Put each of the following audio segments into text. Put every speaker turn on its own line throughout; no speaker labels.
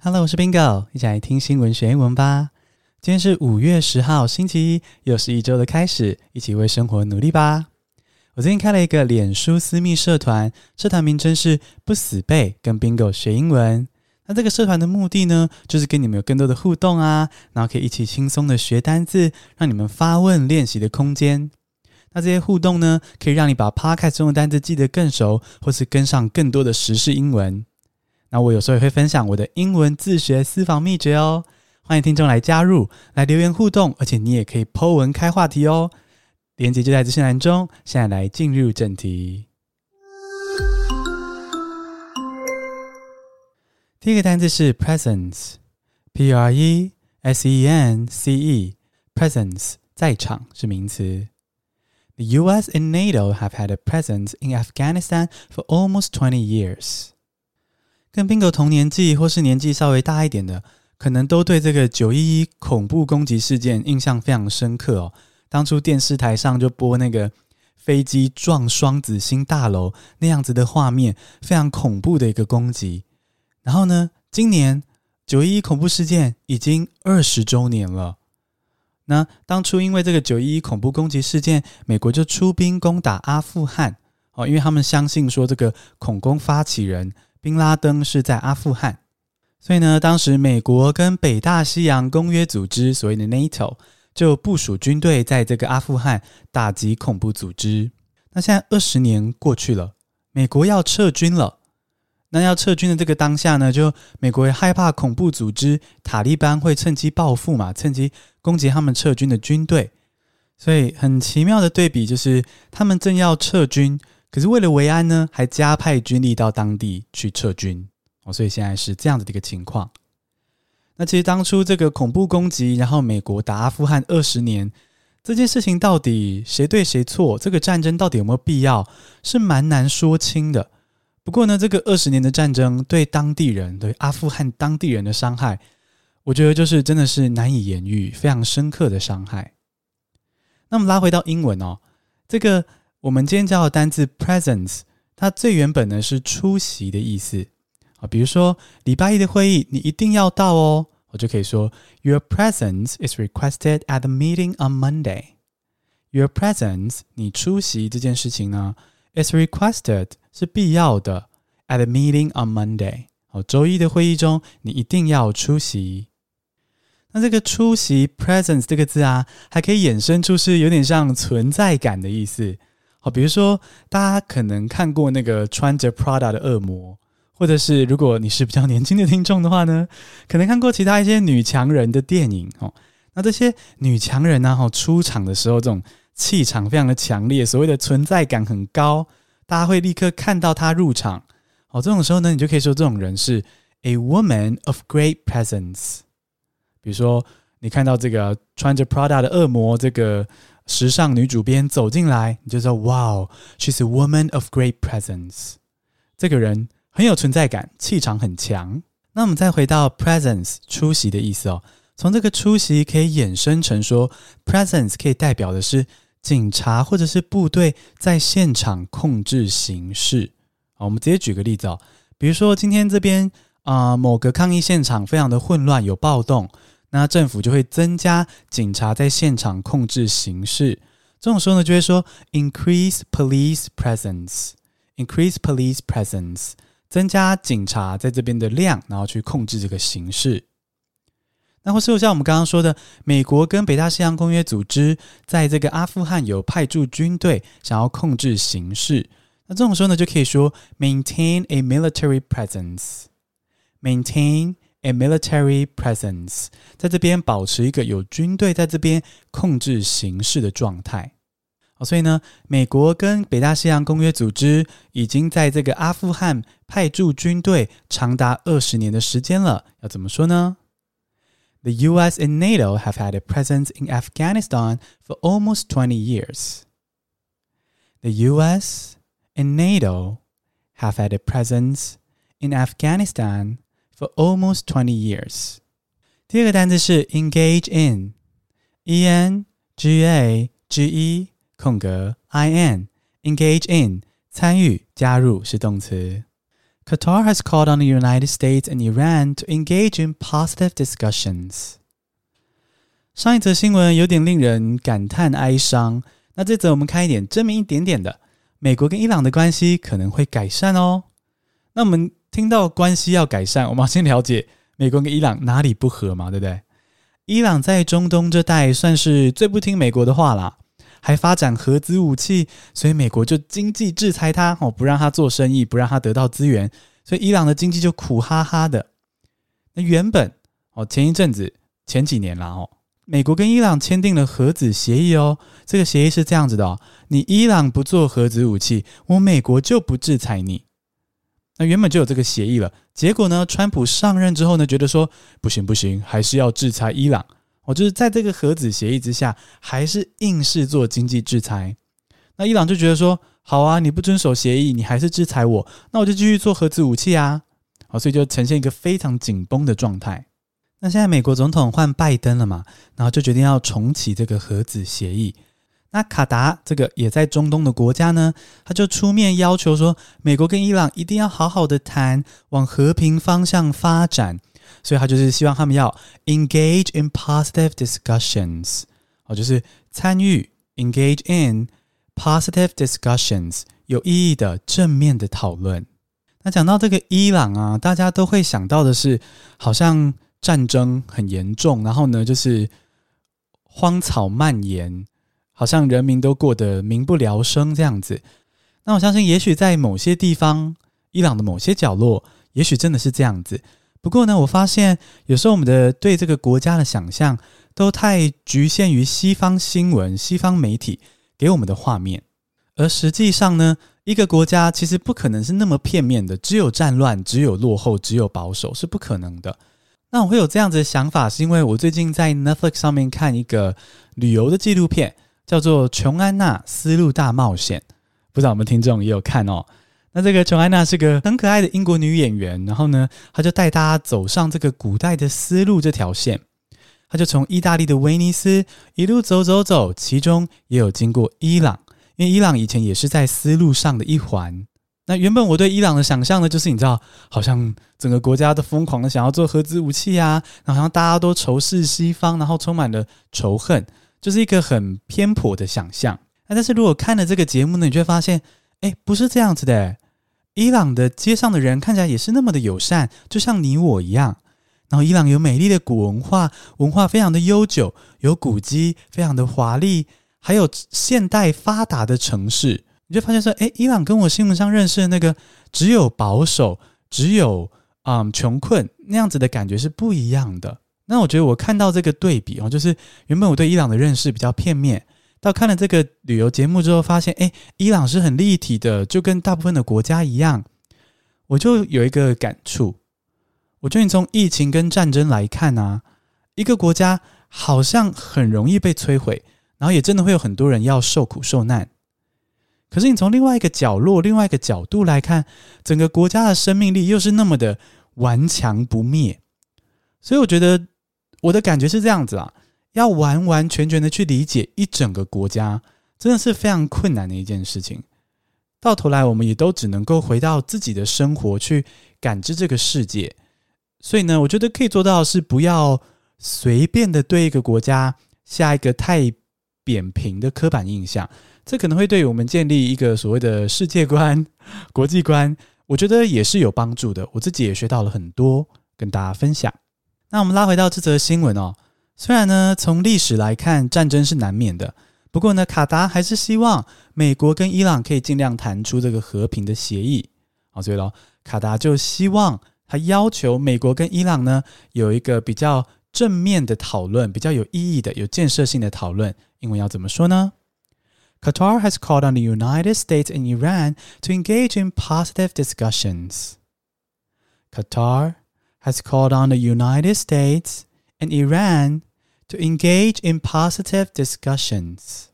Hello，我是 Bingo，一起来听新闻学英文吧。今天是五月十号，星期一，又是一周的开始，一起为生活努力吧。我最近开了一个脸书私密社团，社团名称是“不死背”，跟 Bingo 学英文。那这个社团的目的呢，就是跟你们有更多的互动啊，然后可以一起轻松的学单字，让你们发问练习的空间。那这些互动呢，可以让你把 Podcast 中的单字记得更熟，或是跟上更多的时事英文。那我有时候也会分享我的英文自学私房秘诀哦，欢迎听众来加入，来留言互动，而且你也可以 Po 文开话题哦。链接就在资讯栏中。现在来进入正题。第一个单字是 presence，P-R-E-S-E-N-C-E，presence 在场是名词。The U.S. and NATO have had a presence in Afghanistan for almost twenty years. 跟 Bingo 同年纪或是年纪稍微大一点的，可能都对这个九一一恐怖攻击事件印象非常深刻哦。当初电视台上就播那个飞机撞双子星大楼那样子的画面，非常恐怖的一个攻击。然后呢，今年九一一恐怖事件已经二十周年了。那当初因为这个九一一恐怖攻击事件，美国就出兵攻打阿富汗哦，因为他们相信说这个恐攻发起人宾拉登是在阿富汗，所以呢，当时美国跟北大西洋公约组织所谓的 NATO 就部署军队在这个阿富汗打击恐怖组织。那现在二十年过去了，美国要撤军了。那要撤军的这个当下呢，就美国害怕恐怖组织塔利班会趁机报复嘛，趁机攻击他们撤军的军队。所以很奇妙的对比就是，他们正要撤军，可是为了维安呢，还加派军力到当地去撤军。哦，所以现在是这样子的一个情况。那其实当初这个恐怖攻击，然后美国打阿富汗二十年，这件事情到底谁对谁错？这个战争到底有没有必要？是蛮难说清的。不过呢，这个二十年的战争对当地人、对阿富汗当地人的伤害，我觉得就是真的是难以言喻，非常深刻的伤害。那么拉回到英文哦，这个我们今天教的单字 presence，它最原本呢是出席的意思啊。比如说礼拜一的会议，你一定要到哦，我就可以说 Your presence is requested at the meeting on Monday. Your presence，你出席这件事情呢，is requested。是必要的。At the meeting on Monday，好，周一的会议中，你一定要出席。那这个出席 （presence） 这个字啊，还可以衍生出是有点像存在感的意思。好，比如说大家可能看过那个穿着 Prada 的恶魔，或者是如果你是比较年轻的听众的话呢，可能看过其他一些女强人的电影。哦，那这些女强人呢，哈，出场的时候，这种气场非常的强烈，所谓的存在感很高。大家会立刻看到她入场，哦，这种时候呢，你就可以说这种人是 a woman of great presence。比如说，你看到这个穿着 Prada 的恶魔，这个时尚女主编走进来，你就说：“Wow, she's a woman of great presence。”这个人很有存在感，气场很强。那我们再回到 presence 出席的意思哦，从这个出席可以衍生成说，presence 可以代表的是。警察或者是部队在现场控制形势。好，我们直接举个例子哦，比如说今天这边啊、某个抗议现场非常的混乱，有暴动，那政府就会增加警察在现场控制形势。这种时候呢，就会说 increase police presence，increase police presence，增加警察在这边的量，然后去控制这个形势。那或是像我们刚刚说的，美国跟北大西洋公约组织在这个阿富汗有派驻军队，想要控制形势。那这种时候呢，就可以说 maintain a military presence，maintain a military presence，在这边保持一个有军队在这边控制形势的状态。好，所以呢，美国跟北大西洋公约组织已经在这个阿富汗派驻军队长达二十年的时间了。要怎么说呢？The U.S. and NATO have had a presence in Afghanistan for almost 20 years. The U.S. and NATO have had a presence in Afghanistan for almost 20 years. 第二个单词是 engage in，e n g a g e 空格 i n，engage in 参与加入是动词。 Qatar has called on the United States and Iran to engage in positive discussions。上一则新闻有点令人感叹哀伤，那这则我们看一点正面一点点的，美国跟伊朗的关系可能会改善哦。那我们 听到关系要改善，我们要先了解美国跟伊朗哪里不合嘛，对不对？伊朗在中东这带算是最不听美国的话啦，还发展核子武器，所以美国就经济制裁他哦，不让他做生意，不让他得到资源，所以伊朗的经济就苦哈哈的。那原本哦，前一阵子前几年啦哦，美国跟伊朗签订了核子协议哦，这个协议是这样子的哦，你伊朗不做核子武器，我美国就不制裁你。那原本就有这个协议了，结果呢，川普上任之后呢，觉得说不行不行，还是要制裁伊朗。我就是在这个核子协议之下，还是硬是做经济制裁。那伊朗就觉得说，好啊，你不遵守协议，你还是制裁我，那我就继续做核子武器啊。好，所以就呈现一个非常紧绷的状态。那现在美国总统换拜登了嘛，然后就决定要重启这个核子协议。那卡达这个也在中东的国家呢，他就出面要求说，美国跟伊朗一定要好好的谈，往和平方向发展。所以他就是希望他们要 engage in positive discussions，哦，就是参与 engage in positive discussions，有意义的正面的讨论。那讲到这个伊朗啊，大家都会想到的是，好像战争很严重，然后呢，就是荒草蔓延。好像人民都过得民不聊生这样子，那我相信，也许在某些地方，伊朗的某些角落，也许真的是这样子。不过呢，我发现有时候我们的对这个国家的想象都太局限于西方新闻、西方媒体给我们的画面，而实际上呢，一个国家其实不可能是那么片面的，只有战乱、只有落后、只有保守是不可能的。那我会有这样子的想法，是因为我最近在 Netflix 上面看一个旅游的纪录片。叫做琼安娜丝路大冒险，不知道我们听众也有看哦。那这个琼安娜是个很可爱的英国女演员，然后呢，她就带大家走上这个古代的丝路这条线。她就从意大利的威尼斯一路走走走，其中也有经过伊朗，因为伊朗以前也是在丝路上的一环。那原本我对伊朗的想象呢，就是你知道，好像整个国家都疯狂的想要做核子武器啊，然后好像大家都仇视西方，然后充满了仇恨。就是一个很偏颇的想象，那但是如果看了这个节目呢，你就会发现，哎，不是这样子的。伊朗的街上的人看起来也是那么的友善，就像你我一样。然后伊朗有美丽的古文化，文化非常的悠久，有古迹，非常的华丽，还有现代发达的城市。你就发现说，哎，伊朗跟我新闻上认识的那个只有保守，只有啊、嗯、穷困那样子的感觉是不一样的。那我觉得我看到这个对比哦，就是原本我对伊朗的认识比较片面，到看了这个旅游节目之后，发现诶，伊朗是很立体的，就跟大部分的国家一样。我就有一个感触，我觉得你从疫情跟战争来看啊，一个国家好像很容易被摧毁，然后也真的会有很多人要受苦受难。可是你从另外一个角落、另外一个角度来看，整个国家的生命力又是那么的顽强不灭，所以我觉得。我的感觉是这样子啊，要完完全全的去理解一整个国家，真的是非常困难的一件事情。到头来，我们也都只能够回到自己的生活去感知这个世界。所以呢，我觉得可以做到是不要随便的对一个国家下一个太扁平的刻板印象，这可能会对我们建立一个所谓的世界观、国际观，我觉得也是有帮助的。我自己也学到了很多，跟大家分享。那我们拉回到这则新闻哦，虽然呢，从历史来看战争是难免的，不过呢，卡达还是希望美国跟伊朗可以尽量谈出这个和平的协议。好，所以喽，卡达就希望他要求美国跟伊朗呢有一个比较正面的讨论，比较有意义的、有建设性的讨论。英文要怎么说呢？Qatar has called on the United States and Iran to engage in positive discussions. Qatar has called on the United States and Iran to engage in positive discussions。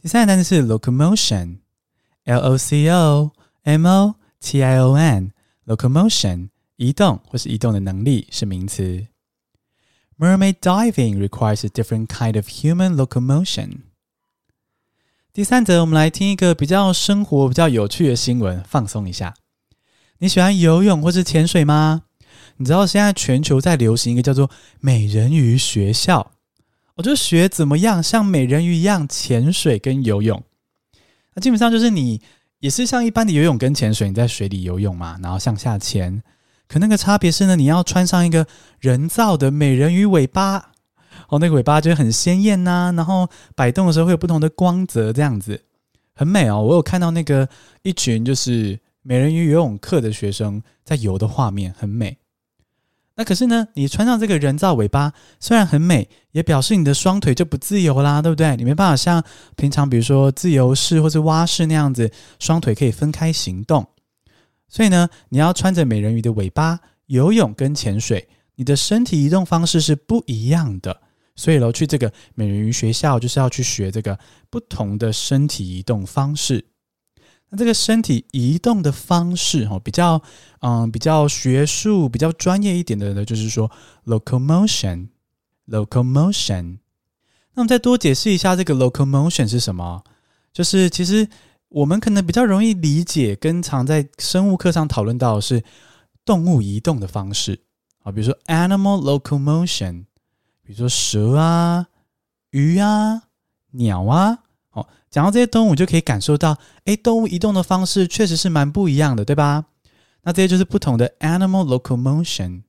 第三个单词是 locomotion，L O C O M O T I O N，locomotion 移动或是移动的能力是名词。Mermaid diving requires a different kind of human locomotion。第三则，我们来听一个比较生活、比较有趣的新闻，放松一下。 你喜欢游泳或是潜水吗？ 你知道现在全球在流行一个叫做美人鱼学校，我就学怎么样像美人鱼一样潜水跟游泳。那基本上就是你也是像一般的游泳跟潜水，你在水里游泳嘛，然后向下潜。可那个差别是呢，你要穿上一个人造的美人鱼尾巴，哦，那个尾巴就很鲜艳呐，然后摆动的时候会有不同的光泽，这样子很美哦。我有看到那个一群就是美人鱼游泳课的学生在游的画面，很美。那可是呢，你穿上这个人造尾巴，虽然很美，也表示你的双腿就不自由啦，对不对？你没办法像平常比如说自由式或者蛙式那样子，双腿可以分开行动。所以呢，你要穿着美人鱼的尾巴游泳跟潜水，你的身体移动方式是不一样的。所以喽，去这个美人鱼学校就是要去学这个不同的身体移动方式。那这个身体移动的方式，哈，比较，嗯，比较学术、比较专业一点的呢，就是说 locomotion，locomotion。那我们再多解释一下这个 locomotion 是什么？就是其实我们可能比较容易理解，跟常在生物课上讨论到的是动物移动的方式啊，比如说 animal locomotion，比如说蛇啊、鱼啊、鸟啊。讲到这些动物，就可以感受到，哎，动物移动的方式确实是蛮不一样的，对吧？那这些就是不同的 animal locomotion。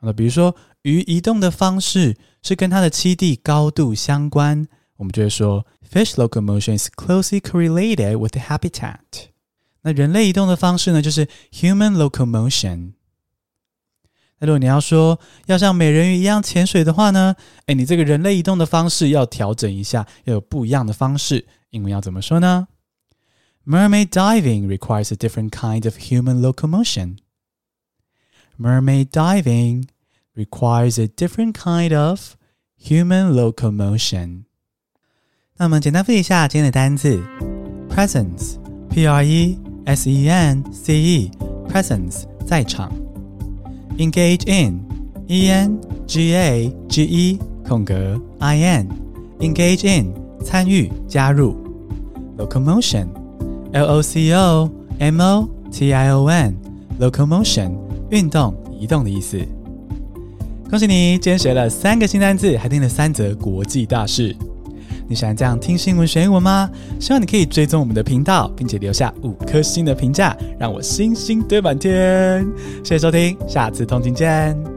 那比如说，鱼移动的方式是跟它的栖地高度相关，我们就会说 fish locomotion is closely correlated with the habitat。那人类移动的方式呢，就是 human locomotion。那如果你要说要像美人鱼一样潜水的话呢？诶，你这个人类移动的方式要调整一下，要有不一样的方式。英文要怎么说呢？Mermaid diving requires a different kind of human locomotion. Mermaid diving requires a different kind of human locomotion. 那我们简单复习一下今天的单字：presence，P-R-E-S-E-N-C-E，presence 在场。Engage in, e n g a g e 空格 i n engage in 参与加入 locomotion l o c o m o t i o n locomotion 运动移动的意思。恭喜你，今天学了三个新单字，还听了三则国际大事。你喜欢这样听新闻学英文吗？希望你可以追踪我们的频道，并且留下五颗星的评价，让我星星堆满天。谢谢收听，下次通勤见。